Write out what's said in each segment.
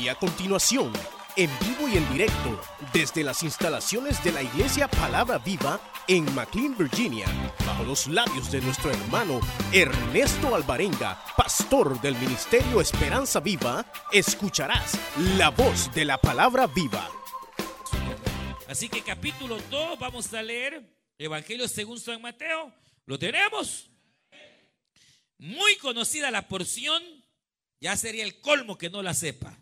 Y a continuación, en vivo y en directo, desde las instalaciones de la Iglesia Palabra Viva en McLean, Virginia, bajo los labios de nuestro hermano Ernesto Alvarenga, pastor del Ministerio Esperanza Viva, escucharás la voz de la Palabra Viva. Así que capítulo 2 vamos a leer Evangelio según San Mateo. ¿Lo tenemos? Muy conocida la porción, ya sería el colmo que no la sepa.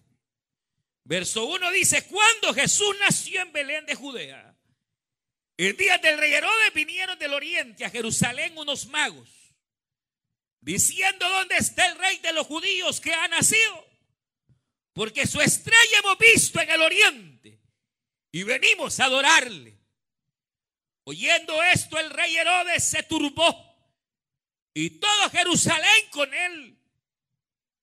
Verso 1 dice, cuando Jesús nació en Belén de Judea, el día del rey Herodes vinieron del oriente a Jerusalén unos magos, diciendo, ¿dónde está el rey de los judíos que ha nacido? Porque su estrella hemos visto en el oriente y venimos a adorarle. Oyendo esto, el rey Herodes se turbó y todo Jerusalén con él.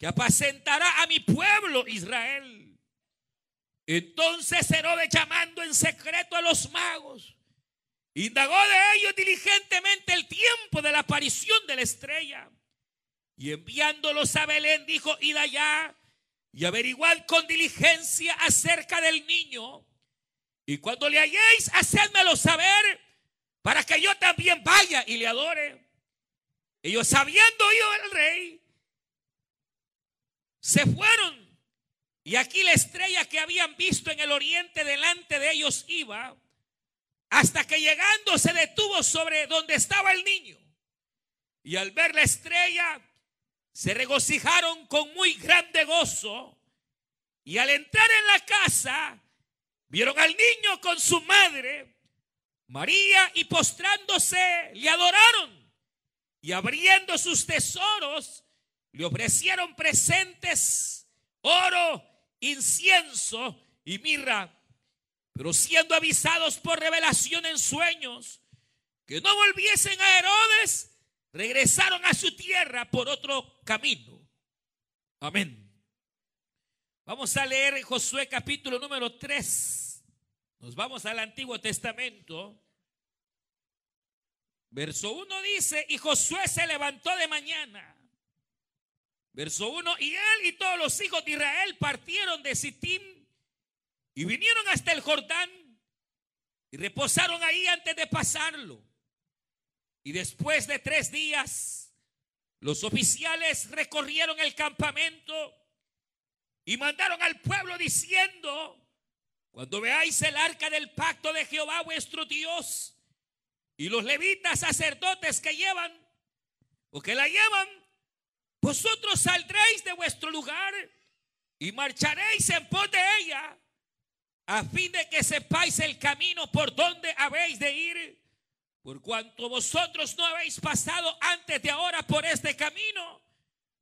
que apacentará a mi pueblo Israel. Entonces Herodes llamando en secreto a los magos, indagó de ellos diligentemente el tiempo de la aparición de la estrella. Y enviándolos a Belén dijo, id allá y averiguad con diligencia acerca del niño. Y cuando le halléis, hacedmelo saber para que yo también vaya y le adore. Ellos sabiendo oído el rey, se fueron. Y aquí la estrella que habían visto en el oriente delante de ellos iba, hasta que llegando se detuvo sobre donde estaba el niño. Y al ver la estrella, se regocijaron con muy grande gozo. Y al entrar en la casa, vieron al niño con su madre, María, y postrándose, le adoraron. Y abriendo sus tesoros, le ofrecieron presentes, oro, incienso y mirra. Pero siendo avisados por revelación en sueños que no volviesen a Herodes, regresaron a su tierra por otro camino. Amén. Vamos a leer Josué capítulo número 3. Nos vamos al Antiguo Testamento. Verso 1 dice, y Josué se levantó de mañana. Verso 1, y él y todos los hijos de Israel partieron de Sittim y vinieron hasta el Jordán y reposaron ahí antes de pasarlo. Y después de tres días, los oficiales recorrieron el campamento y mandaron al pueblo diciendo, cuando veáis el arca del pacto de Jehová vuestro Dios, y los levitas sacerdotes que llevan o que la llevan, vosotros saldréis de vuestro lugar y marcharéis en pos de ella, a fin de que sepáis el camino por donde habéis de ir, por cuanto vosotros no habéis pasado antes de ahora por este camino,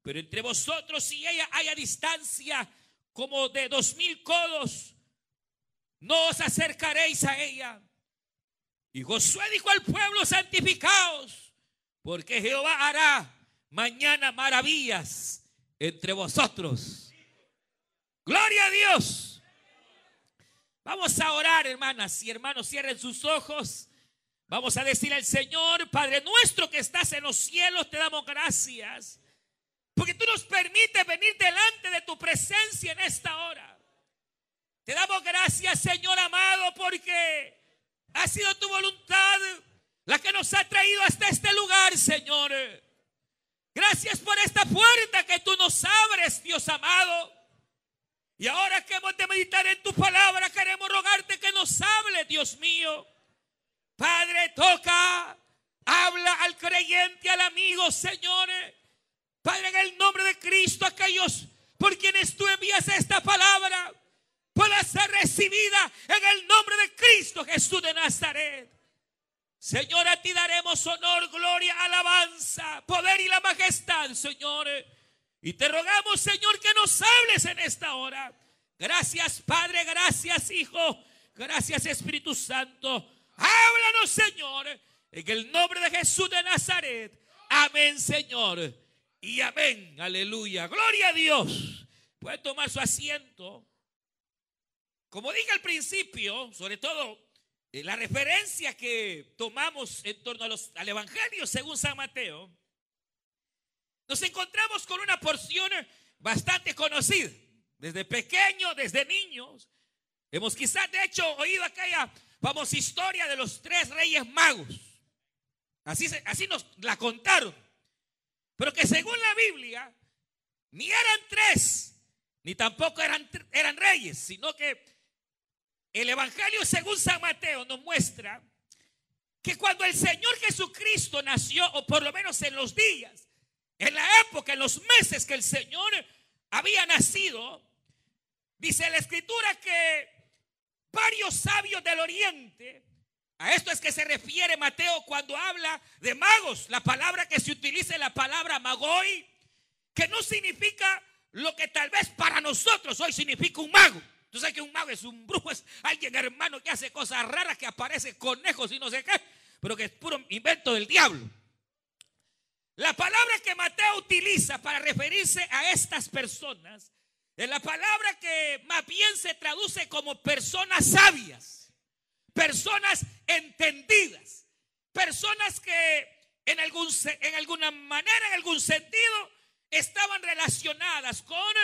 pero entre vosotros y ella haya distancia como de dos mil codos, no os acercaréis a ella. Y Josué dijo al pueblo, santificaos, porque Jehová hará mañana maravillas entre vosotros. Gloria a Dios. Vamos a orar, hermanas y hermanos, cierren sus ojos. Vamos a decir al Señor, Padre nuestro que estás en los cielos, te damos gracias. Porque tú nos permites venir delante de tu presencia en esta hora. Te damos gracias, Señor amado, porque ha sido tu voluntad la que nos ha traído hasta este lugar, Señor. Gracias por esta puerta que tú nos abres, Dios amado. Y ahora que hemos de meditar en tu palabra, queremos rogarte que nos hable, Dios mío. Padre, toca, habla al creyente, al amigo, Señor. Padre, en el nombre de Cristo, aquellos por quienes tú envías esta palabra, pueda ser recibida en el nombre de Cristo Jesús de Nazaret. Señor, a ti daremos honor, gloria, alabanza, poder y la majestad, Señor. Y te rogamos, Señor, que nos hables en esta hora. Gracias Padre, gracias Hijo, gracias Espíritu Santo. Háblanos Señor, en el nombre de Jesús de Nazaret. Amén Señor. Y amén. Aleluya. Gloria a Dios. Puede tomar su asiento. Como dije al principio, sobre todo la referencia que tomamos en torno a los, al Evangelio según San Mateo, nos encontramos con una porción bastante conocida. Desde pequeño, desde niños, hemos quizás de hecho oído aquella famosa historia de los tres reyes magos. Así, así nos la contaron. Pero que según la Biblia, ni eran tres, ni tampoco eran, eran reyes, sino que el Evangelio según San Mateo nos muestra que cuando el Señor Jesucristo nació, o por lo menos en los días, en la época, en los meses que el Señor había nacido, dice la escritura que varios sabios del oriente, a esto es que se refiere Mateo cuando habla de magos, la palabra que se utiliza es la palabra magoi, que no significa lo que tal vez para nosotros hoy significa un mago. Tú sabes que un mago es un brujo, es alguien hermano que hace cosas raras, que aparece conejos y no sé qué, pero que es puro invento del diablo. La palabra que Mateo utiliza para referirse a estas personas es la palabra que más bien se traduce como personas sabias, personas entendidas, personas que en, algún, en alguna manera, en algún sentido, estaban relacionadas con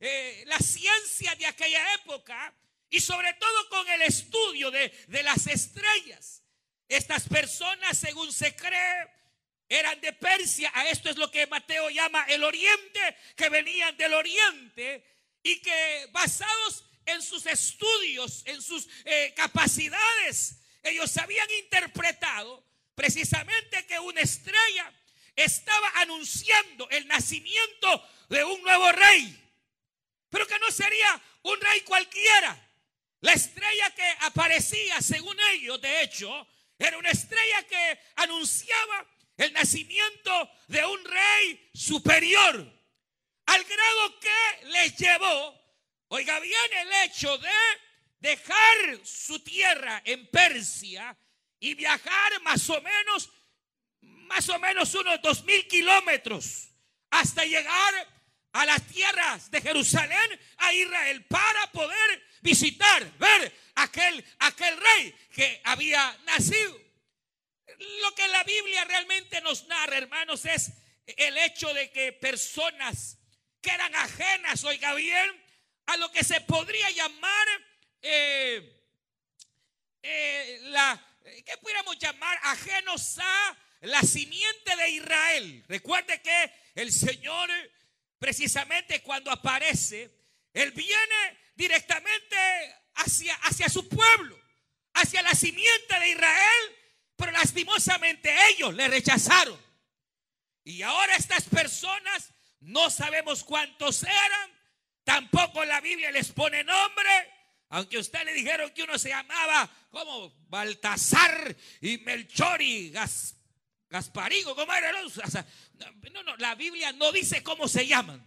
eh, la ciencia de aquella época y sobre todo con el estudio de, de las estrellas. Estas personas, según se cree, eran de Persia. A esto es lo que Mateo llama el oriente, que venían del oriente y que basados en sus estudios, en sus eh, capacidades, ellos habían interpretado precisamente que una estrella estaba anunciando el nacimiento de un nuevo rey pero que no sería un rey cualquiera. La estrella que aparecía, según ellos, de hecho, era una estrella que anunciaba el nacimiento de un rey superior, al grado que les llevó, oiga bien, el hecho de dejar su tierra en Persia y viajar más o menos, más o menos unos dos mil kilómetros hasta llegar a las tierras de Jerusalén, a Israel, para poder visitar, ver aquel, aquel rey que había nacido. Lo que la Biblia realmente nos narra, hermanos, es el hecho de que personas que eran ajenas, oiga bien, a lo que se podría llamar eh, eh, la, ¿qué pudiéramos llamar? Ajenos a la simiente de Israel. Recuerde que el Señor precisamente cuando aparece, Él viene directamente hacia, hacia su pueblo, hacia la simiente de Israel, pero lastimosamente ellos le rechazaron. Y ahora estas personas no sabemos cuántos eran, tampoco la Biblia les pone nombre, aunque usted le dijeron que uno se llamaba como Baltasar y Melchor y Gasparigo, ¿cómo era? No, no, la Biblia no dice cómo se llaman,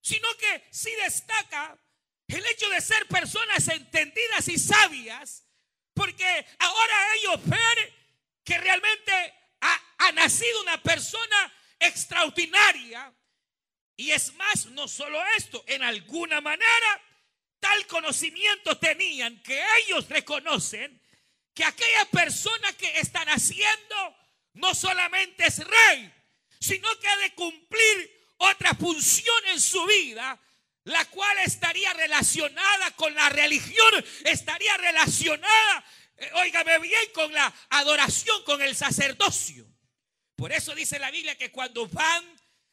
sino que sí destaca el hecho de ser personas entendidas y sabias, porque ahora ellos ven que realmente ha, ha nacido una persona extraordinaria. Y es más, no solo esto, en alguna manera tal conocimiento tenían que ellos reconocen que aquella persona que están haciendo no solamente es rey, sino que ha de cumplir otra función en su vida, la cual estaría relacionada con la religión, estaría relacionada, eh, óigame bien, con la adoración, con el sacerdocio. Por eso dice la Biblia que cuando van,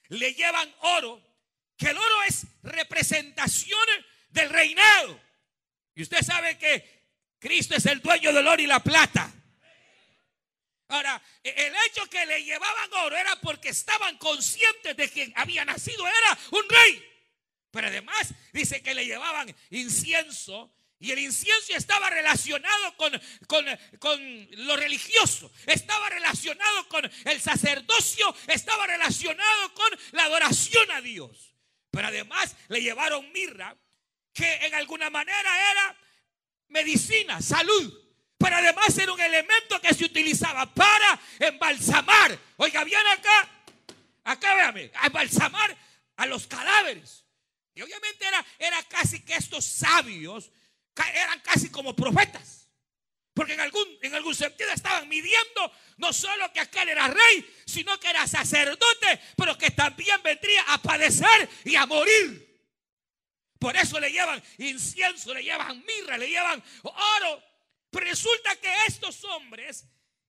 le llevan oro, que el oro es representación del reinado. Y usted sabe que Cristo es el dueño del oro y la plata. Ahora, e, el hecho que le llevaban oro era porque estaban conscientes de que había nacido era un rey. Pero además dice que le llevaban incienso y el incienso estaba relacionado con, con, con, lo religioso, estaba relacionado con el sacerdocio, estaba relacionado con la adoración a Dios. Pero además le llevaron mirra, que en alguna manera era medicina, salud. Pero además era un elemento que se utilizaba para embalsamar. Oiga, bien acá, acá véame, a embalsamar a los cadáveres. Y obviamente era, era casi que estos sabios eran casi como profetas. Porque en algún, en algún sentido estaban midiendo no solo que aquel era rey, sino que era sacerdote, pero que también vendría a padecer y a morir. Por eso le llevan incienso, le llevan mirra, le llevan oro. Pero resulta que estos hombres,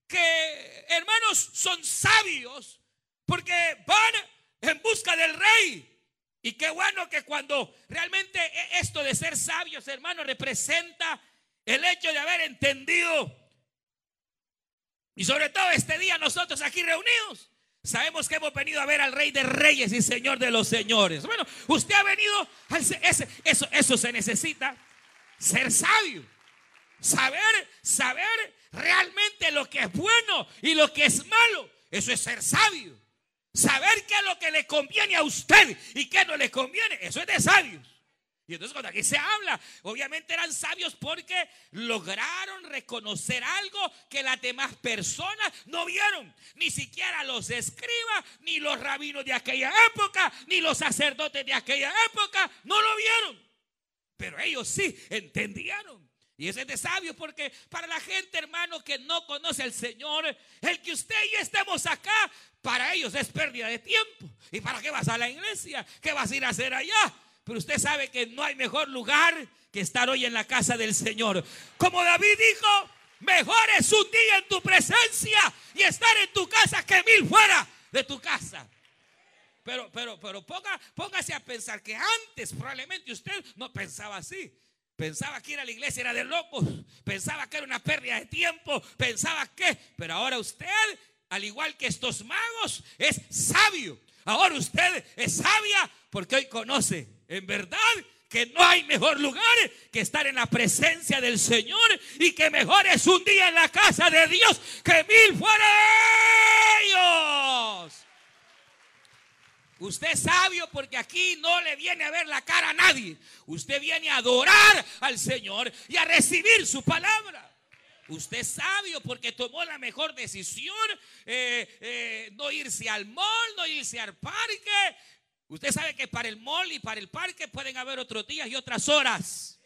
que hermanos son sabios, porque van en busca del rey. Y qué bueno que cuando realmente e-, esto de ser sabios, hermanos, representa el hecho de haber entendido. Y sobre todo este día nosotros aquí reunidos. Sabemos que hemos venido a ver al Rey de Reyes y Señor de los Señores. Bueno, usted ha venido, eso, eso se necesita, ser sabio. Saber, saber realmente lo que es bueno y lo que es malo. Eso es ser sabio. Saber qué es lo que le conviene a usted y qué no le conviene. Eso es de sabios. Y entonces cuando aquí se habla, obviamente eran sabios porque lograron reconocer algo que las demás personas no vieron. Ni siquiera los escribas, ni los rabinos de aquella época, ni los sacerdotes de aquella época, no lo vieron. Pero ellos sí entendieron. Y eso es de sabios porque para la gente, hermano, que no conoce al Señor, el que usted y yo estemos acá, para ellos es pérdida de tiempo. ¿Y para qué vas a la iglesia? ¿Qué vas a ir a hacer allá? Pero usted sabe que no hay mejor lugar que estar hoy en la casa del Señor. Como David dijo, mejor es un día en tu presencia y estar en tu casa que mil fuera de tu casa. Pero, pero, pero ponga, póngase a pensar que antes probablemente usted no pensaba así. Pensaba que ir a la iglesia era de locos. Pensaba que era una pérdida de tiempo. Pensaba que. Pero ahora usted, al igual que estos magos, es sabio. Ahora usted es sabia porque hoy conoce en verdad que no hay mejor lugar que estar en la presencia del Señor y que mejor es un día en la casa de Dios que mil fuera de ellos. Usted es sabio porque aquí no le viene a ver la cara a nadie. Usted viene a adorar al Señor y a recibir su palabra. Usted es sabio porque tomó la mejor decisión, eh, eh, no irse al mall, no irse al parque, Usted sabe que para el mall y para el parque pueden haber otros días y otras horas.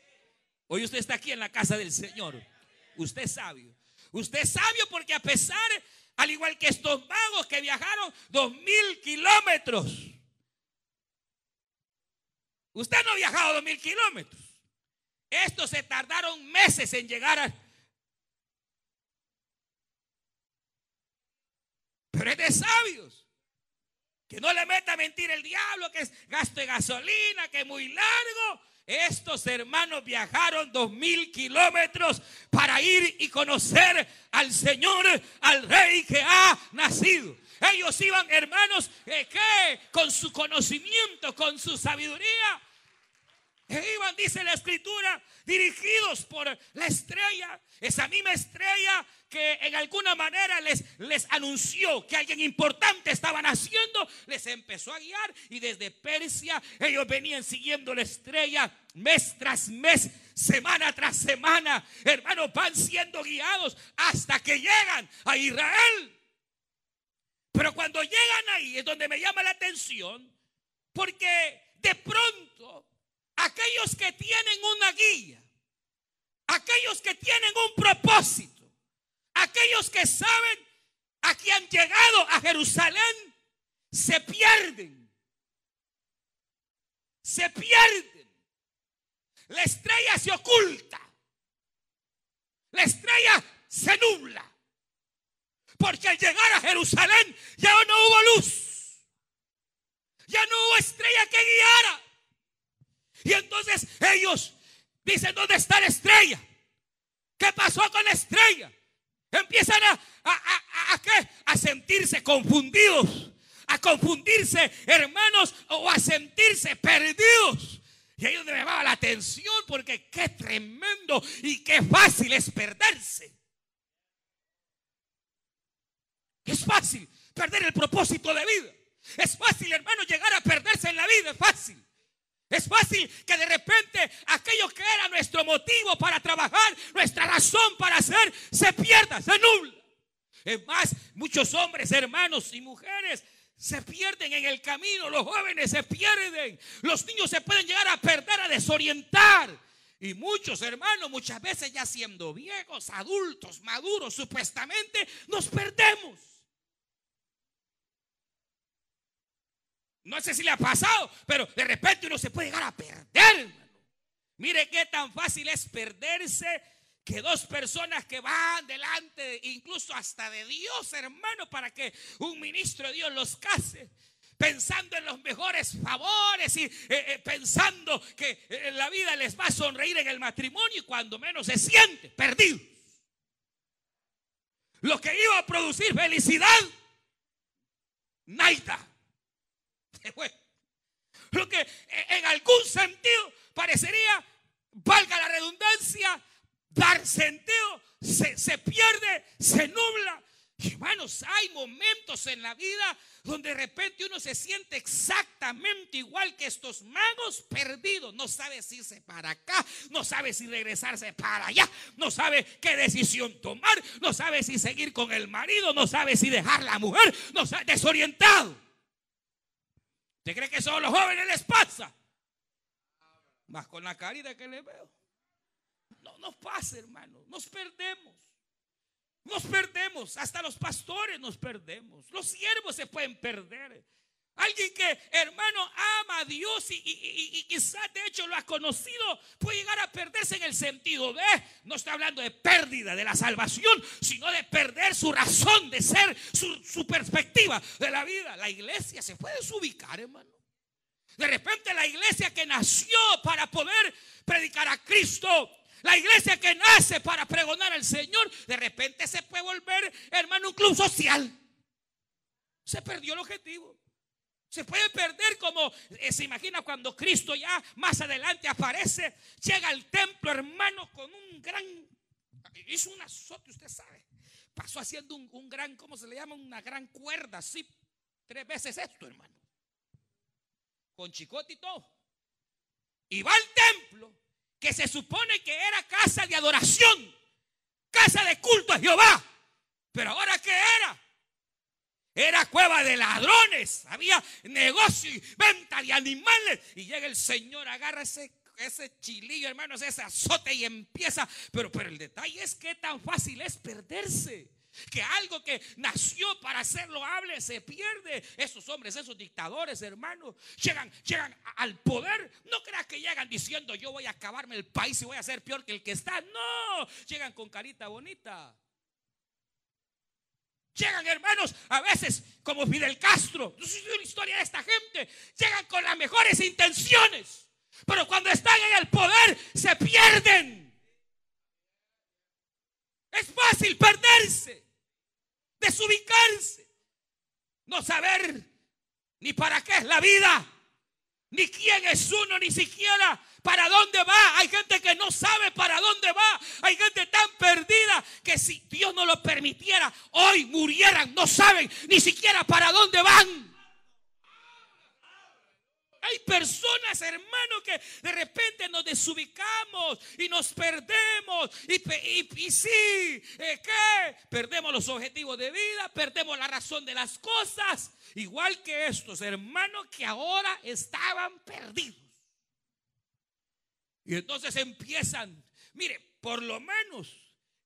Hoy usted está aquí en la casa del Señor. Usted es sabio. Usted es sabio porque a pesar, al igual que estos magos que viajaron dos mil kilómetros, usted no ha viajado dos mil kilómetros. Estos se tardaron meses en llegar a... Pero es de sabios. Que no le meta a mentir el diablo, que es gasto de gasolina, que es muy largo. Estos hermanos viajaron dos mil kilómetros para ir y conocer al Señor, al Rey que ha nacido. Ellos iban, hermanos, eh, que con su conocimiento, con su sabiduría, e iban, dice la escritura, dirigidos por la estrella, esa misma estrella que en alguna manera les, les anunció que alguien importante estaban haciendo, les empezó a guiar y desde Persia ellos venían siguiendo la estrella mes tras mes, semana tras semana. Hermanos, van siendo guiados hasta que llegan a Israel. Pero cuando llegan ahí es donde me llama la atención, porque de pronto aquellos que tienen una guía, aquellos que tienen un propósito, Aquellos que saben a que han llegado a Jerusalén se pierden. Se pierden. La estrella se oculta. La estrella se nubla. Porque al llegar a Jerusalén ya no hubo luz. Ya no hubo estrella que guiara. Y entonces ellos dicen, ¿dónde está la estrella? ¿Qué pasó con la estrella? Empiezan a, a, a, sentirse confundidos, a confundirse hermanos o a sentirse perdidos. Y ahí donde me la atención porque qué tremendo y qué fácil es perderse. Es fácil perder el propósito de vida. Es fácil, hermano, llegar a perderse en la vida. Es fácil. Es fácil que de repente aquello que era nuestro motivo para trabajar, nuestra razón para hacer, se pierda, se nubla. Es más, muchos hombres, hermanos y mujeres se pierden en el camino, los jóvenes se pierden, los niños se pueden llegar a perder, a desorientar. Y muchos hermanos, muchas veces ya siendo viejos, adultos, maduros, supuestamente, nos perdemos. No sé si le ha pasado, pero de repente uno se puede llegar a perder, Mire qué tan fácil es perderse que dos personas que van delante, incluso hasta de Dios, hermano, para que un ministro de Dios los case pensando en los mejores favores y eh, eh, pensando que en la vida les va a sonreír en el matrimonio y cuando menos se siente perdido. Lo que iba a producir felicidad, nada. Lo que en algún sentido parecería, valga la redundancia, dar sentido, se, pierde, se nubla. hermanos, hay momentos en la vida donde de repente uno se siente exactamente igual que estos magos perdidos. No sabe si irse para acá, no sabe si regresarse para allá, no sabe qué decisión tomar, no sabe si seguir con el marido, no sabe si dejar la mujer, no sabe, desorientado. ¿Usted cree que solo los jóvenes les pasa? Más con la caridad que le veo. No nos pasa, hermano. Nos perdemos. Nos perdemos. Hasta los pastores nos perdemos. Los siervos se pueden perder. Alguien que, hermano, ama a Dios y, quizás de hecho lo ha conocido, puede llegar a perderse en el sentido de, no está hablando de pérdida de la salvación, sino de perder su razón de ser, su, su perspectiva de la vida. La iglesia se puede desubicar, hermano. De repente la iglesia que nació para poder predicar a Cristo, la iglesia que nace para pregonar al Señor, de repente se puede volver, hermano, un club social. Se perdió el objetivo. Se puede perder como eh, se imagina cuando Cristo ya más adelante aparece, llega al templo, hermano, con un gran, hizo un azote, usted sabe. Pasó haciendo un, un gran, ¿cómo se le llama? Una gran cuerda, así, tres veces esto, hermano. Con chicote y todo. Y va al templo que se supone que era casa de adoración, casa de culto a Jehová. Pero ahora ¿qué era? Era cueva de ladrones, había negocio y venta de animales. Y llega el Señor, agarra ese, ese chilillo, hermanos, ese azote y empieza. Pero, pero el detalle es que tan fácil es perderse. Que algo que nació para hacerlo hable se pierde. Esos hombres, esos dictadores, hermanos, llegan, llegan al poder. No creas que llegan diciendo yo voy a acabarme el país y voy a ser peor que el que está. No, llegan con carita bonita. Llegan hermanos a veces como Fidel Castro. Sé la historia de esta gente. Llegan con las mejores intenciones. Pero cuando están en el poder se pierden. Es fácil perderse desubicarse, no saber ni para qué es la vida, ni quién es uno, ni siquiera para dónde va. Hay gente que no sabe para dónde va. Hay gente tan perdida que si Dios no lo permitiera, hoy murieran, no saben ni siquiera para dónde van. Hay personas, hermano, que de repente nos desubicamos y nos perdemos. Y, y, sí, eh, ¿qué? Perdemos los objetivos de vida, perdemos la razón de las cosas. Igual que estos hermanos que ahora estaban perdidos. Y entonces empiezan, mire, por lo menos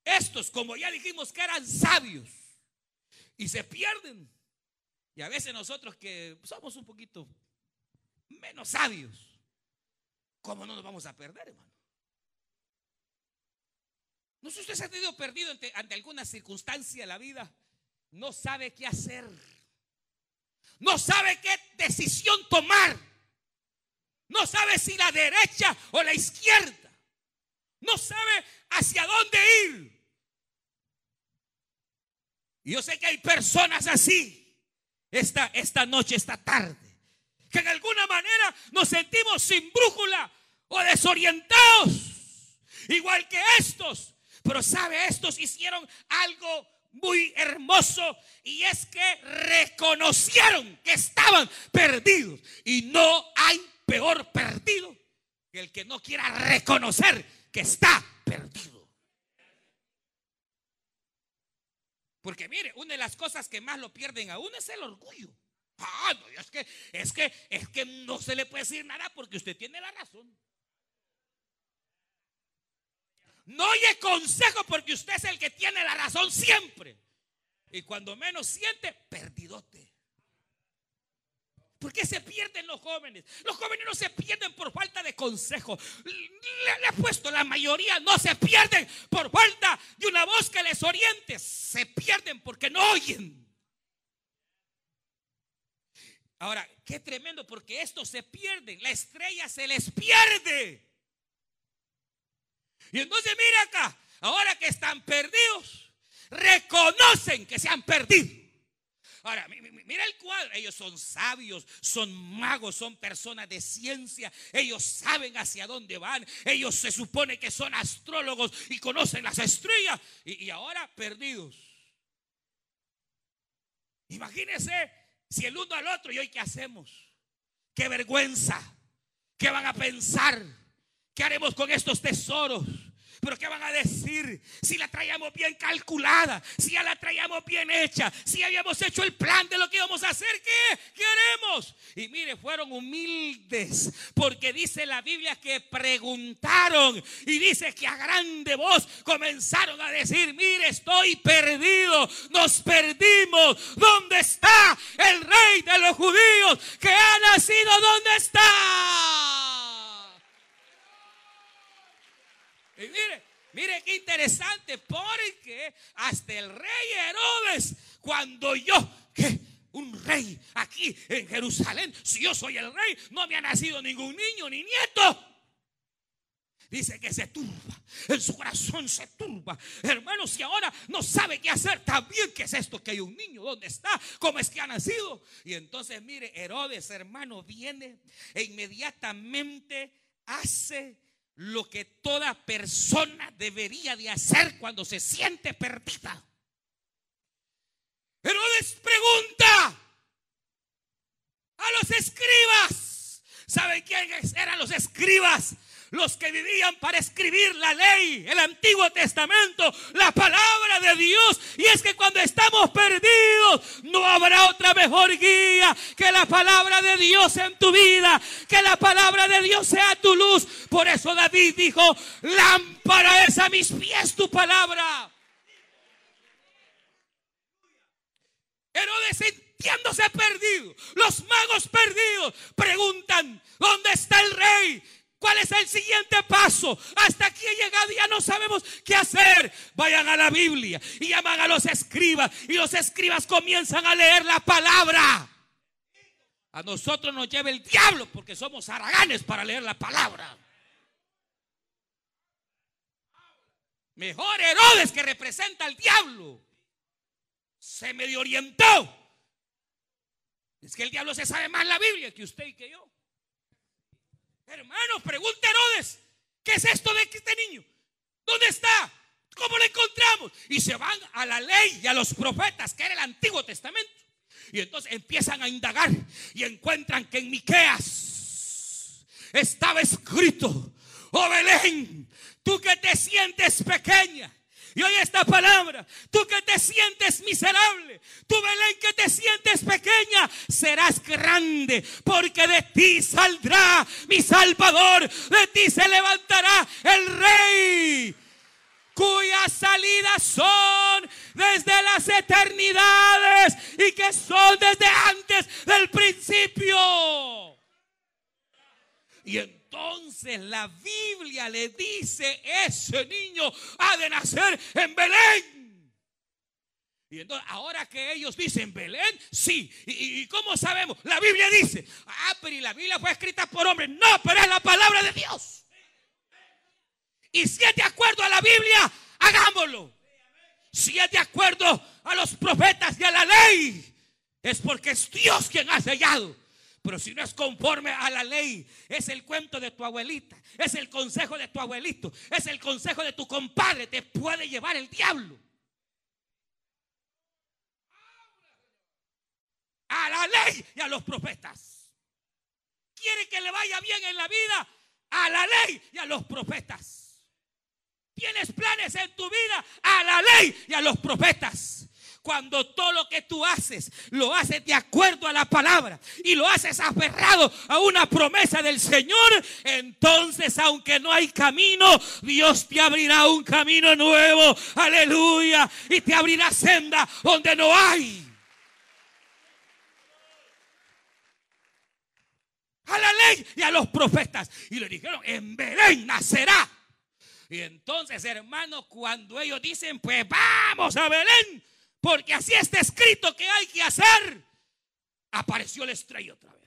estos, como ya dijimos, que eran sabios y se pierden. Y a veces nosotros que somos un poquito menos sabios. ¿Cómo no nos vamos a perder, hermano? No sé si usted se ha tenido perdido ante, ante alguna circunstancia de la vida. No sabe qué hacer. No sabe qué decisión tomar. No sabe si la derecha o la izquierda. No sabe hacia dónde ir. Y yo sé que hay personas así esta, esta noche, esta tarde que en alguna manera nos sentimos sin brújula o desorientados, igual que estos. Pero sabe, estos hicieron algo muy hermoso y es que reconocieron que estaban perdidos y no hay peor perdido que el que no quiera reconocer que está perdido. Porque mire, una de las cosas que más lo pierden a uno es el orgullo. Ah, no, es que, es que, es que no se le puede decir nada porque usted tiene la razón. No oye consejo porque usted es el que tiene la razón siempre. Y cuando menos siente, perdidote. ¿Por qué se pierden los jóvenes? Los jóvenes no se pierden por falta de consejo. Le, he puesto, la mayoría no se pierden por falta de una voz que les oriente. Se pierden porque no oyen. Ahora, qué tremendo, porque estos se pierden. La estrella se les pierde. Y entonces mira acá, ahora que están perdidos, reconocen que se han perdido. Ahora, mira el cuadro. Ellos son sabios, son magos, son personas de ciencia. Ellos saben hacia dónde van. Ellos se supone que son astrólogos y conocen las estrellas. Y, ahora perdidos. Imagínense si el uno al otro y hoy qué hacemos. Qué vergüenza. ¿Qué van a pensar? ¿Qué haremos con estos tesoros? Pero ¿qué van a decir? Si la traíamos bien calculada, si ya la traíamos bien hecha, si habíamos hecho el plan de lo que íbamos a hacer, ¿qué? ¿Qué haremos? Y mire, fueron humildes, porque dice la Biblia que preguntaron y dice que a grande voz comenzaron a decir, mire, estoy perdido, nos perdimos, ¿dónde está el rey de los judíos que ha nacido? ¿Dónde está? Y mire, mire qué interesante, porque hasta el rey Herodes, cuando yo, que un rey aquí en Jerusalén, si yo soy el rey, no me ha nacido ningún niño ni nieto. Dice que se turba, en su corazón se turba. Hermanos, si ahora no sabe qué hacer, también qué es esto que hay un niño, ¿dónde está? ¿Cómo es que ha nacido? Y entonces, mire, Herodes, hermano, viene e inmediatamente hace lo que toda persona debería de hacer cuando se siente perdida. Herodes pregunta a los escribas. ¿Saben quiénes eran los escribas? Los que vivían para escribir la ley, el Antiguo Testamento, la palabra de Dios. Y es que cuando estamos perdidos, no habrá otra mejor guía que la palabra de Dios en tu vida, que la palabra de Dios sea tu luz. Por eso David dijo, lámpara es a mis pies tu palabra. Herodes sintiéndose perdido, los magos perdidos, preguntan, ¿dónde está el rey? ¿Cuál es el siguiente paso? Hasta aquí he llegado y ya no sabemos qué hacer. Vayan a la Biblia y llaman a los escribas y los escribas comienzan a leer la palabra. A nosotros nos lleva el diablo porque somos haraganes para leer la palabra. Mejor Herodes que representa al diablo. Se medio orientó. Es que el diablo se sabe más la Biblia que usted y que yo. Hermanos, pregunta Herodes, ¿qué es esto de este niño? ¿Dónde está? ¿Cómo lo encontramos? Y se van a la ley y a los profetas, que era el Antiguo Testamento. Y entonces empiezan a indagar y encuentran que en Miqueas estaba escrito, oh Belén, tú que te sientes pequeña, y hoy esta palabra, tú que te sientes miserable, tú Belén que te sientes pequeña, serás grande, porque de ti saldrá mi Salvador, de ti se levantará el Rey cuyas salidas son desde las eternidades y que son desde antes del principio. Y entonces la Biblia le dice, ese niño ha de nacer en Belén. Y entonces, ahora que ellos dicen Belén, sí. ¿Y, cómo sabemos? La Biblia dice, ah, pero y la Biblia fue escrita por hombres. No, pero es la palabra de Dios. Y si es de acuerdo a la Biblia, hagámoslo. Si es de acuerdo a los profetas y a la ley, es porque es Dios quien ha sellado. Pero si no es conforme a la ley, es el cuento de tu abuelita, es el consejo de tu abuelito, es el consejo de tu compadre, te puede llevar el diablo. A la ley y a los profetas. quiere que le vaya bien en la vida? A la ley y a los profetas. Tienes planes en tu vida a la ley y a los profetas. Cuando todo lo que tú haces lo haces de acuerdo a la palabra y lo haces aferrado a una promesa del Señor, entonces aunque no hay camino, Dios te abrirá un camino nuevo. Aleluya. Y te abrirá senda donde no hay. A la ley y a los profetas. Y le dijeron, en Belén nacerá. Y entonces, hermanos, cuando ellos dicen, pues vamos a Belén, porque así está escrito que hay que hacer. Apareció la estrella otra vez.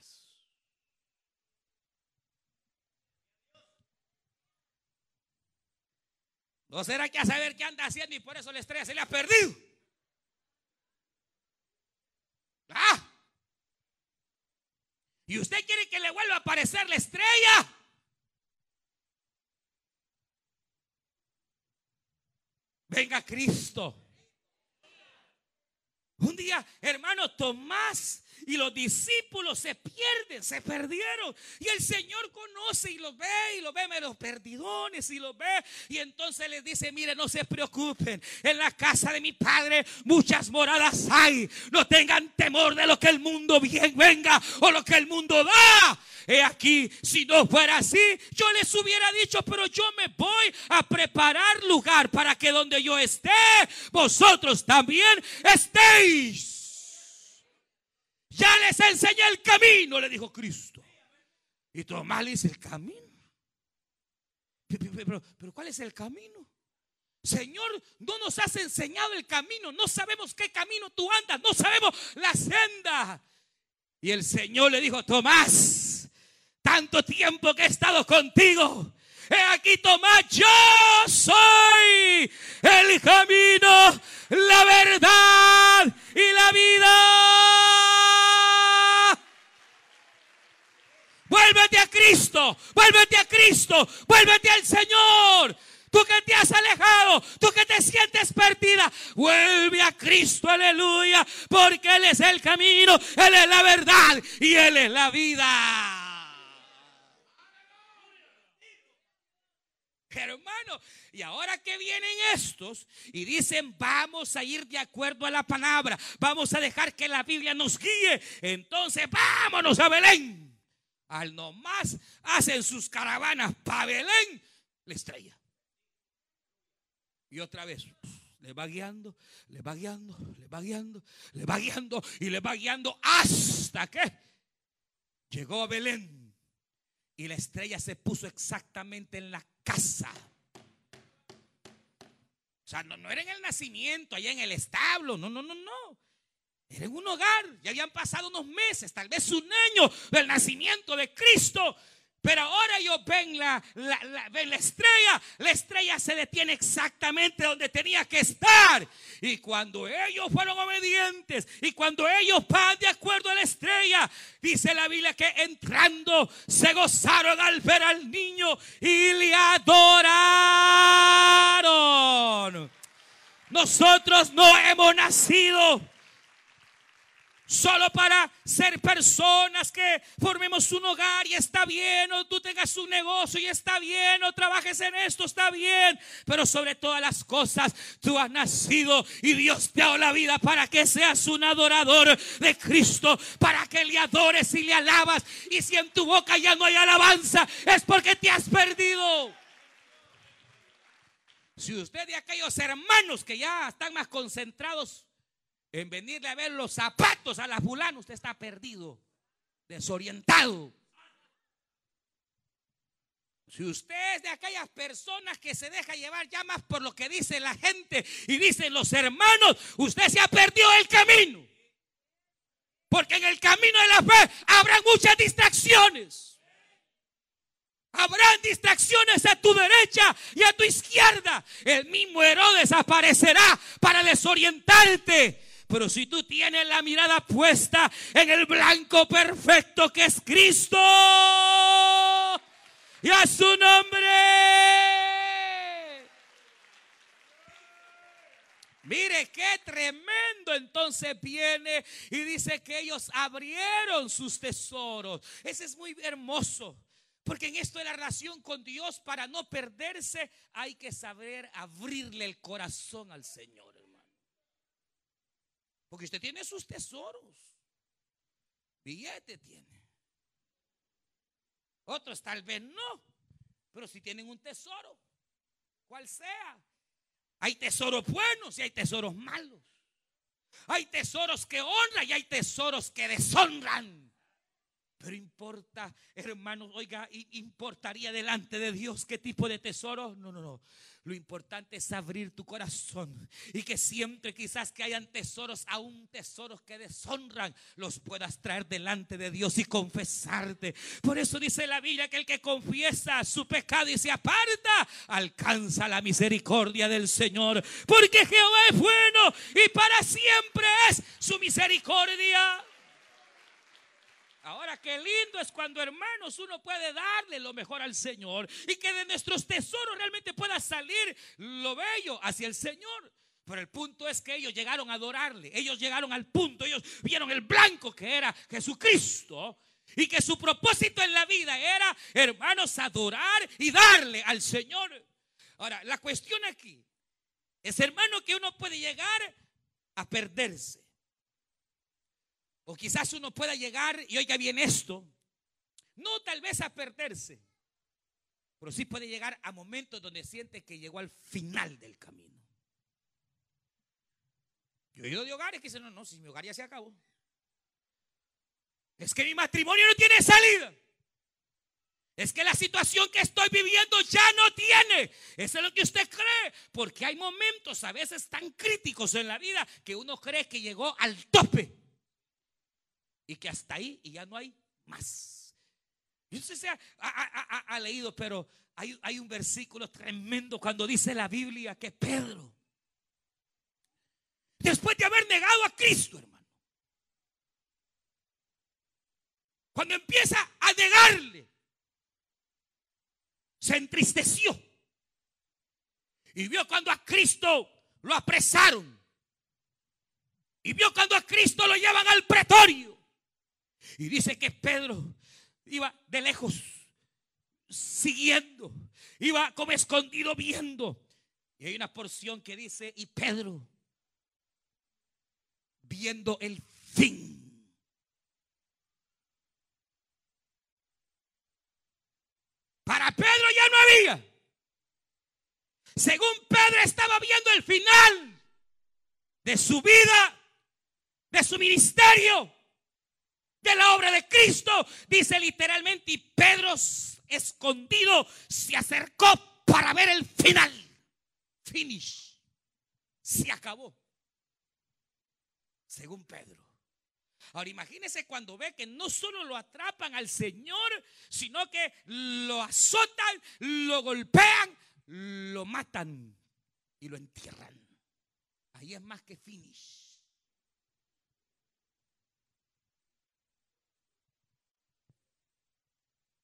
¿No será que a saber qué anda haciendo y por eso la estrella se le ha perdido? ¿Ah? ¿Y usted quiere que le vuelva a aparecer la estrella? Venga Cristo. Un día, hermano Tomás y los discípulos se pierden, se perdieron. Y el Señor conoce y los ve y los ve, los perdidones y los ve. Y entonces les dice, mire, no se preocupen. En la casa de mi Padre muchas moradas hay. No tengan temor de lo que el mundo venga o lo que el mundo da. He aquí, si no fuera así, yo les hubiera dicho, pero yo me voy a preparar lugar para que donde yo esté, vosotros también estéis. Ya les enseñé el camino, le dijo Cristo. Y Tomás le dice, el camino. Pero, pero, ¿cuál es el camino? Señor, no nos has enseñado el camino. No sabemos qué camino tú andas. No sabemos la senda. Y el Señor le dijo, Tomás, tanto tiempo que he estado contigo. He aquí, Tomás, yo soy el camino, la verdad y la vida. Vuélvete a Cristo, vuélvete a Cristo, vuélvete al Señor. Tú que te has alejado, tú que te sientes perdida, vuelve a Cristo, aleluya, porque Él es el camino, Él es la verdad y Él es la vida. Hermano, y ahora que vienen estos y dicen, vamos a ir de acuerdo a la palabra, vamos a dejar que la Biblia nos guíe, entonces vámonos a Belén. Al nomás hacen sus caravanas para Belén, la estrella. Y otra vez, le va guiando, le va guiando, le va guiando, le va guiando y le va guiando hasta que llegó a Belén. Y la estrella se puso exactamente en la casa. O sea, no, no era en el nacimiento, allá en el establo, no, no, no, no. Era en un hogar, ya habían pasado unos meses, tal vez un año del nacimiento de Cristo. Pero ahora ellos ven la, ven la estrella, la estrella se detiene exactamente donde tenía que estar. Y cuando ellos fueron obedientes y cuando ellos van de acuerdo a la estrella, dice la Biblia que entrando se gozaron al ver al niño y le adoraron. Nosotros no hemos nacido solo para ser personas que formemos un hogar y está bien, o tú tengas un negocio y está bien, o trabajes en esto, está bien, pero sobre todas las cosas tú has nacido y Dios te ha dado la vida para que seas un adorador de Cristo, para que le adores y le alabas, y si en tu boca ya no hay alabanza, es porque te has perdido. Si usted de aquellos hermanos que ya están más concentrados en venirle a ver los zapatos a la fulana, usted está perdido, desorientado. Si usted es de aquellas personas que se deja llevar ya más por lo que dice la gente y dicen los hermanos, usted se ha perdido el camino. Porque en el camino de la fe habrá muchas distracciones. Habrán distracciones a tu derecha y a tu izquierda. El mismo Herodes aparecerá para desorientarte. Pero si tú tienes la mirada puesta en el blanco perfecto que es Cristo y a su nombre. Mire qué tremendo entonces viene y dice que ellos abrieron sus tesoros. Ese es muy hermoso. Porque en esto de la relación con Dios, para no perderse, hay que saber abrirle el corazón al Señor. Porque usted tiene sus tesoros. Billete tiene. Otros tal vez no. Pero si tienen un tesoro, cual sea. Hay tesoros buenos y hay tesoros malos. Hay tesoros que honran y hay tesoros que deshonran. Pero importa, hermanos, oiga, importaría delante de Dios qué tipo de tesoro. No, no, no. Lo importante es abrir tu corazón y que siempre quizás que hayan tesoros, aún tesoros que deshonran, los puedas traer delante de Dios y confesarte. Por eso dice la Biblia que el que confiesa su pecado y se aparta, alcanza la misericordia del Señor. Porque Jehová es bueno y para siempre es su misericordia. Ahora qué lindo es cuando hermanos uno puede darle lo mejor al Señor y que de nuestros tesoros realmente pueda salir lo bello hacia el Señor. Pero el punto es que ellos llegaron a adorarle, ellos llegaron al punto, ellos vieron el blanco que era Jesucristo y que su propósito en la vida era, hermanos, adorar y darle al Señor. Ahora, la cuestión aquí es, hermano, que uno puede llegar a perderse. O quizás uno pueda llegar, y oiga bien esto, no tal vez a perderse, pero sí puede llegar a momentos donde siente que llegó al final del camino. Yo he oído de hogares que dicen, no, no, si mi hogar ya se acabó. Es que mi matrimonio no tiene salida. Es que la situación que estoy viviendo ya no tiene. Eso es lo que usted cree. Porque hay momentos a veces tan críticos en la vida que uno cree que llegó al tope y que hasta ahí y ya no hay más. Yo no sé si ha, leído, pero hay, hay un versículo tremendo cuando dice la Biblia que Pedro, después de haber negado a Cristo, hermano, cuando empieza a negarle, se entristeció y vio cuando a Cristo lo apresaron. Y vio cuando a Cristo lo llevan al pretorio. Y dice que Pedro iba de lejos siguiendo, iba como escondido viendo. Y hay una porción que dice, y Pedro, viendo el fin. Para Pedro ya no había. Según Pedro estaba viendo el final de su vida, de su ministerio, de la obra de Cristo. Dice literalmente, y Pedro escondido se acercó para ver el final. Finish. Se acabó. Según Pedro. Ahora imagínese cuando ve que no solo lo atrapan al Señor, sino que lo azotan, lo golpean, lo matan y lo entierran. Ahí es más que finish.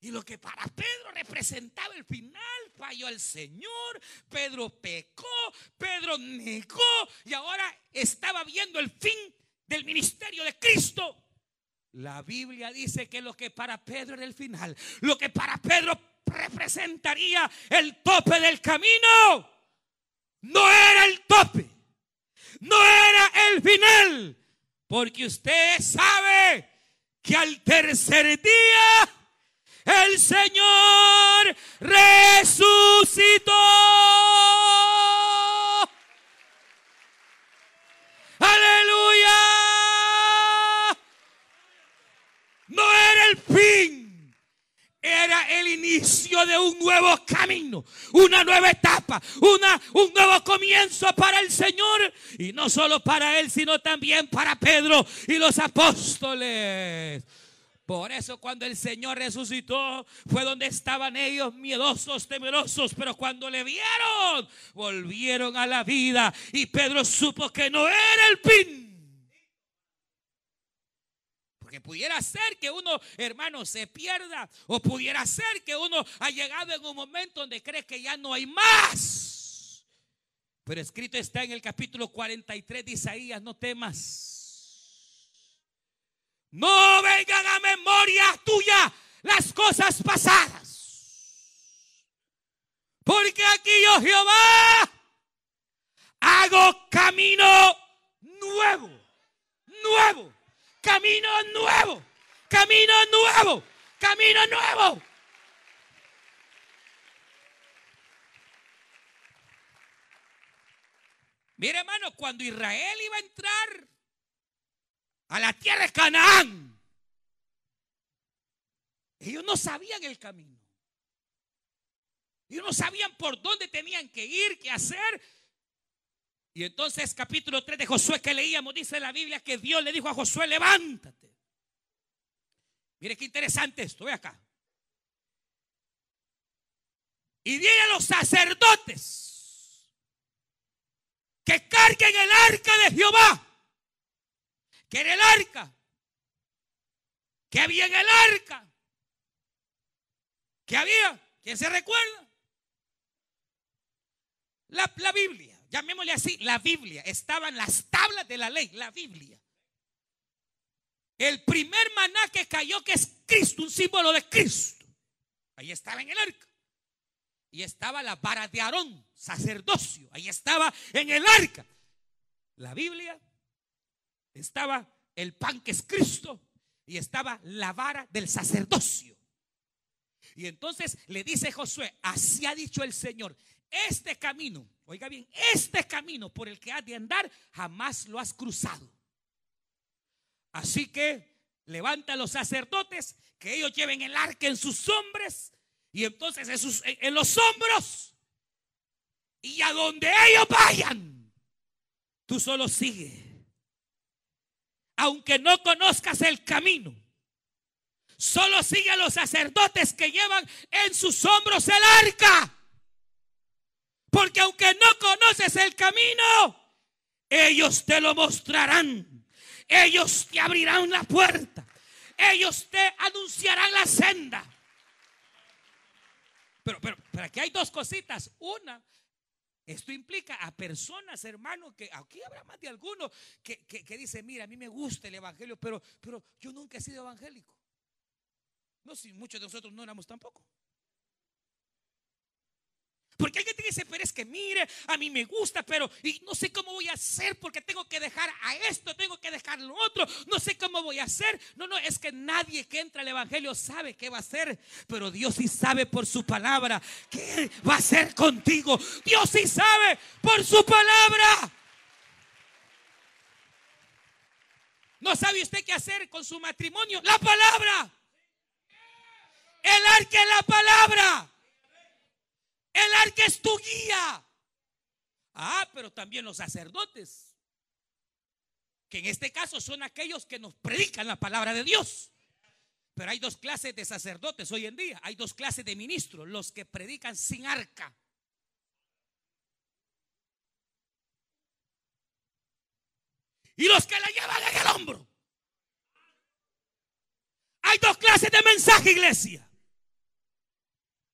Y lo que para Pedro representaba el final, falló al Señor, Pedro pecó, Pedro negó y ahora estaba viendo el fin del ministerio de Cristo. La Biblia dice que lo que para Pedro era el final, lo que para Pedro representaría el tope del camino, no era el tope, no era el final, porque usted sabe que al tercer día el Señor resucitó. Aleluya. No era el fin, era el inicio de un nuevo camino, una nueva etapa, una, un nuevo comienzo para el Señor. Y no solo para Él, sino también para Pedro y los apóstoles. Por eso cuando el Señor resucitó fue donde estaban ellos miedosos, temerosos, pero cuando le vieron, volvieron a la vida y Pedro supo que no era el fin. Porque pudiera ser que uno, hermano, se pierda o pudiera ser que uno ha llegado en un momento donde cree que ya no hay más. Pero escrito está en el capítulo 43 de Isaías, no temas. No vengan a memoria tuya las cosas pasadas. Porque aquí yo Jehová hago camino nuevo, nuevo, camino nuevo, camino nuevo, camino nuevo. Mire, hermano, cuando Israel iba a entrar a la tierra de Canaán, ellos no sabían el camino. Ellos no sabían por dónde tenían que ir, qué hacer. Y entonces capítulo 3 de Josué que leíamos, dice la Biblia que Dios le dijo a Josué, levántate. Mire qué interesante esto, ve acá. Y dile a los sacerdotes que carguen el arca de Jehová. Que era el arca. Que había en el arca. Que había. ¿Quién se recuerda? La, la Biblia, llamémosle así, la Biblia. Estaban las tablas de la ley, la Biblia. El primer maná que cayó, que es Cristo, un símbolo de Cristo. Ahí estaba en el arca. Y estaba la vara de Aarón, sacerdocio. Ahí estaba en el arca. La Biblia estaba el pan que es Cristo y estaba la vara del sacerdocio. Y entonces le dice Josué, así ha dicho el Señor, este camino, oiga bien, este camino por el que has de andar, jamás lo has cruzado. Así que levanta a los sacerdotes, que ellos lleven el arca en sus hombres y entonces en, los hombros. Y a donde ellos vayan, tú solo sigue. Aunque no conozcas el camino, solo sigue a los sacerdotes que llevan en sus hombros el arca. Porque aunque no conoces el camino, ellos te lo mostrarán. Ellos te abrirán la puerta. Ellos te anunciarán la senda. Pero, pero, pero aquí hay dos cositas. Una, esto implica a personas, hermano, que aquí habrá más de alguno que, que, dice, mira, a mí me gusta el Evangelio, pero, pero yo nunca he sido evangélico. No, si muchos de nosotros no éramos tampoco. Porque hay gente que dice, pero que mire, a mí me gusta, pero y no sé cómo voy a hacer porque tengo que dejar a esto, tengo que dejar lo otro, no sé cómo voy a hacer. No, no, es que nadie que entra al Evangelio sabe qué va a hacer, pero Dios sí sabe por su palabra qué va a hacer contigo. Dios sí sabe por su palabra. ¿No sabe usted qué hacer con su matrimonio? La palabra. El arca es la palabra. El arca es tu guía. Ah, pero también los sacerdotes, que en este caso son aquellos que nos predican la palabra de Dios. Pero hay dos clases de sacerdotes hoy en día. Hay dos clases de ministros. Los que predican sin arca. Y los que la llevan en el hombro. Hay dos clases de mensaje, iglesia.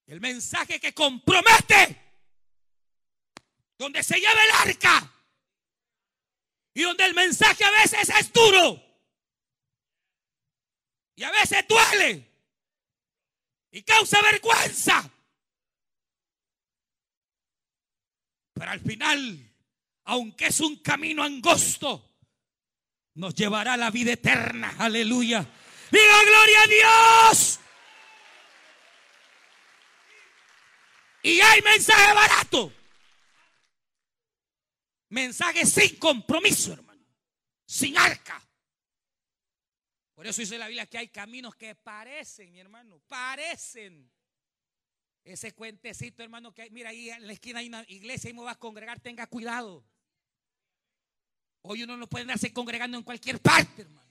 El mensaje que compromete. Donde se lleva el arca. Y donde el mensaje a veces es duro. Y a veces duele. Y causa vergüenza. Pero al final, aunque es un camino angosto, nos llevará a la vida eterna. Aleluya. Diga gloria a Dios. Y hay mensaje barato. Mensaje sin compromiso, hermano. Sin arca. Por eso dice la Biblia que hay caminos que parecen, mi hermano, parecen. Ese cuentecito, hermano, que mira, ahí en la esquina hay una iglesia y me vas a congregar, tenga cuidado. Hoy uno no puede andarse congregando en cualquier parte, hermano.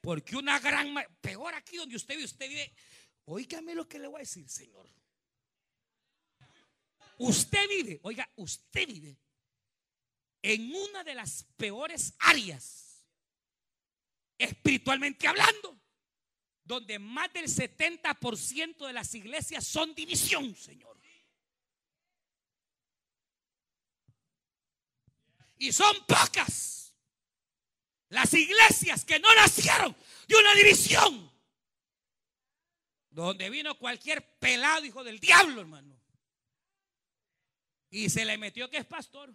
Porque una gran, peor aquí donde usted vive, usted vive, oígame lo que le voy a decir, Señor. Usted vive, oiga, usted vive en una de las peores áreas, espiritualmente hablando, donde más del 70% de las iglesias son división, Señor. Y son pocas las iglesias que no nacieron de una división. Donde vino cualquier pelado hijo del diablo, hermano. Y se le metió que es pastor.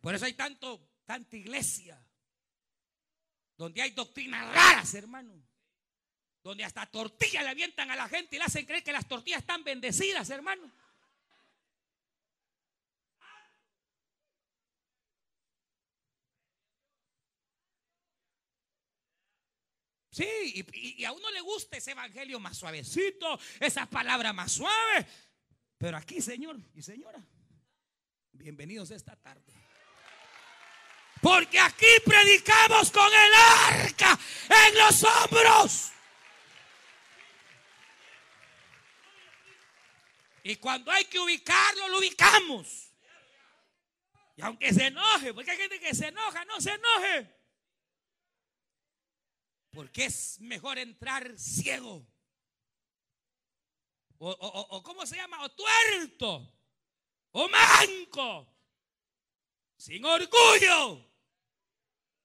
Por eso hay tanto, tanta iglesia. Donde hay doctrinas raras, hermano. Donde hasta tortillas le avientan a la gente y le hacen creer que las tortillas están bendecidas, hermano. Sí, y, a uno le gusta ese evangelio más suavecito, esa palabra más suave. Pero aquí, Señor y señora, bienvenidos esta tarde. Porque aquí predicamos con el arca en los hombros. Y cuando hay que ubicarlo, lo ubicamos. Y aunque se enoje, porque hay gente que se enoja, no se enoje. Porque es mejor entrar ciego. O, ¿cómo se llama? O tuerto. O manco. Sin orgullo.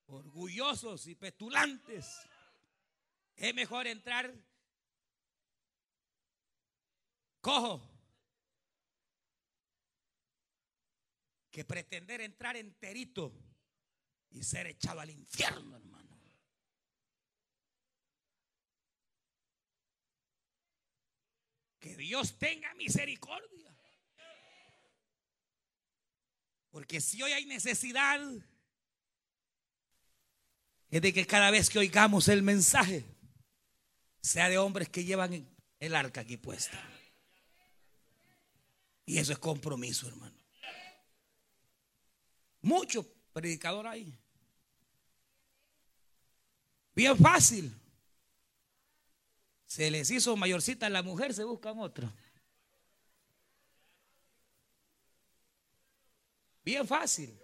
Orgullosos y petulantes. Es mejor entrar cojo. Que pretender entrar enterito y ser echado al infierno, hermano. Que Dios tenga misericordia. Porque si hoy hay necesidad, es de que cada vez que oigamos el mensaje, sea de hombres que llevan el arca aquí puesta. Y eso es compromiso, hermano. Muchos predicadores ahí. Bien fácil. Se les hizo mayorcita a la mujer, se buscan otra. Bien fácil.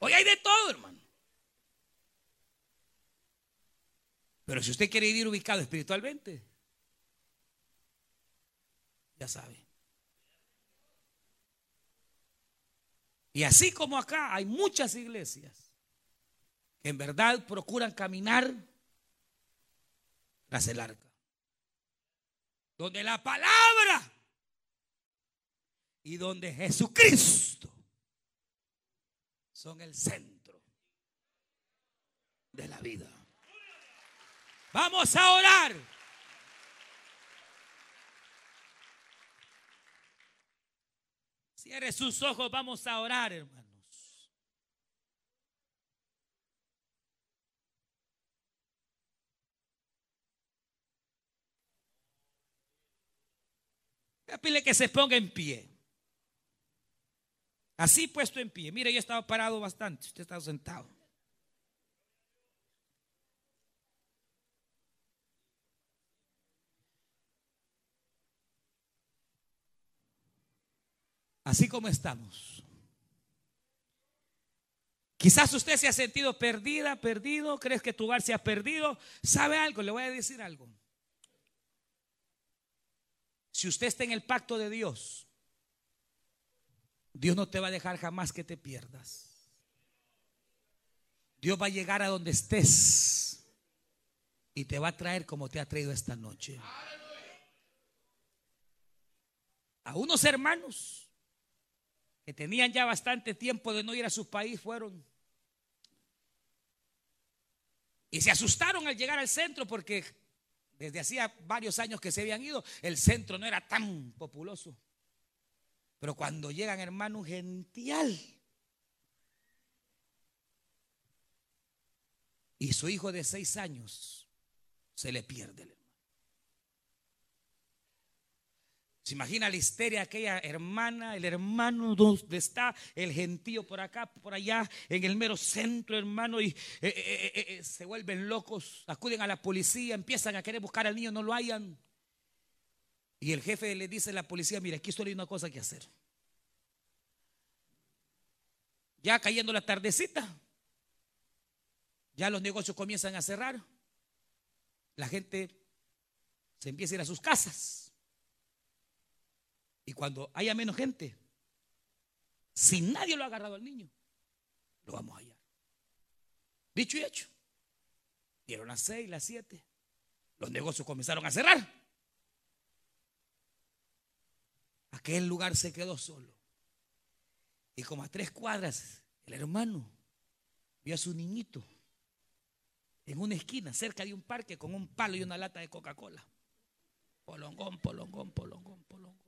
Hoy hay de todo, hermano. Pero si usted quiere vivir ubicado espiritualmente, ya sabe. Y así como acá hay muchas iglesias en verdad procuran caminar tras el arca. Donde la palabra y donde Jesucristo son el centro de la vida. Vamos a orar. Cierre sus ojos, vamos a orar, hermano. Voy que se ponga en pie. Así puesto en pie. Mire, yo estaba parado bastante. Usted estaba sentado. Así como estamos. Quizás usted se ha sentido perdida, perdido, crees que tu hogar se ha perdido. ¿Sabe algo? Le voy a decir algo. Si usted está en el pacto de Dios, Dios no te va a dejar jamás que te pierdas. Dios va a llegar a donde estés y te va a traer como te ha traído esta noche. A unos hermanos que tenían ya bastante tiempo de no ir a su país fueron y se asustaron al llegar al centro porque desde hacía varios años que se habían ido, el centro no era tan populoso. Pero cuando llegan hermanos gential y su hijo de seis años se le pierde. Se imagina la histeria aquella hermana, el hermano donde está, el gentío por acá, por allá, en el mero centro, hermano, y eh, eh, eh, se vuelven locos, acuden a la policía, empiezan a querer buscar al niño, no lo hayan. Y el jefe le dice a la policía, mira, aquí solo hay una cosa que hacer. Ya cayendo la tardecita, ya los negocios comienzan a cerrar, la gente se empieza a ir a sus casas. Y cuando haya menos gente, si nadie lo ha agarrado al niño, lo vamos a hallar. Dicho y hecho. Dieron las seis, las siete. Los negocios comenzaron a cerrar. Aquel lugar se quedó solo. Y como a tres cuadras, el hermano vio a su niñito en una esquina, cerca de un parque, con un palo y una lata de Coca-Cola. Polongón, polongón, polongón, polongón.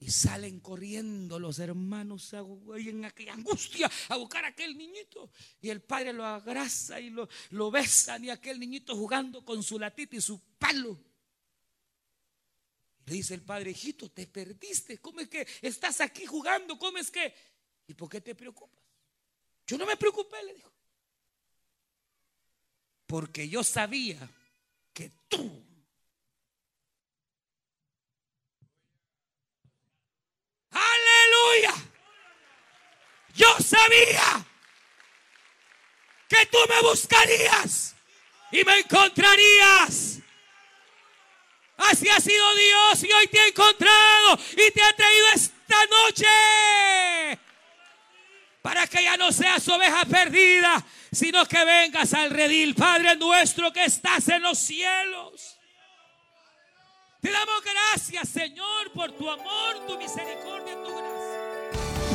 Y salen corriendo los hermanos en aquella angustia a buscar a aquel niñito. Y el padre lo agrasa y lo, lo besan y aquel niñito jugando con su latita y su palo. Le dice el padre, hijito, te perdiste. ¿Cómo es que estás aquí jugando? ¿Cómo es que? ¿Y por qué te preocupas? Yo no me preocupé, le dijo. Porque yo sabía que tú Aleluya. Yo sabía que tú me buscarías y me encontrarías. Así ha sido Dios y hoy te ha encontrado y te ha traído esta noche para que ya no seas oveja perdida, sino que vengas al redil, Padre nuestro que estás en los cielos. Te damos gracias, Señor, por tu amor, tu misericordia y tu gracia.